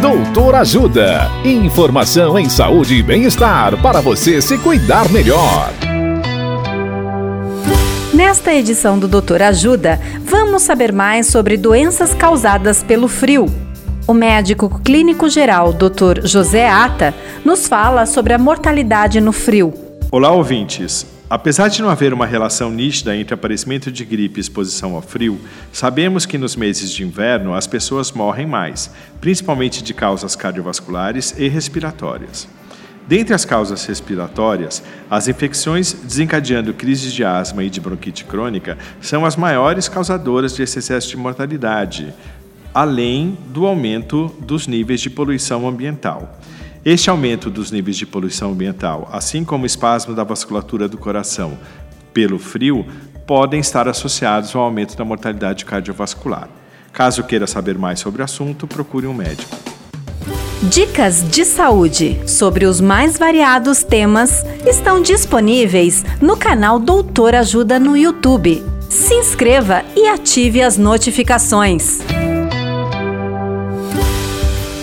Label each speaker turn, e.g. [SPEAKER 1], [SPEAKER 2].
[SPEAKER 1] Doutor Ajuda. Informação em saúde e bem-estar para você se cuidar melhor.
[SPEAKER 2] Nesta edição do Doutor Ajuda, vamos saber mais sobre doenças causadas pelo frio. O médico clínico geral, Dr. José Ata, nos fala sobre a mortalidade no frio.
[SPEAKER 3] Olá, ouvintes. Apesar de não haver uma relação nítida entre aparecimento de gripe e exposição ao frio, sabemos que nos meses de inverno as pessoas morrem mais, principalmente de causas cardiovasculares e respiratórias. Dentre as causas respiratórias, as infecções desencadeando crises de asma e de bronquite crônica são as maiores causadoras de esse excesso de mortalidade, além do aumento dos níveis de poluição ambiental. Este aumento dos níveis de poluição ambiental, assim como o espasmo da vasculatura do coração pelo frio, podem estar associados ao aumento da mortalidade cardiovascular. Caso queira saber mais sobre o assunto, procure um médico.
[SPEAKER 2] Dicas de saúde sobre os mais variados temas estão disponíveis no canal Doutor Ajuda no YouTube. Se inscreva e ative as notificações.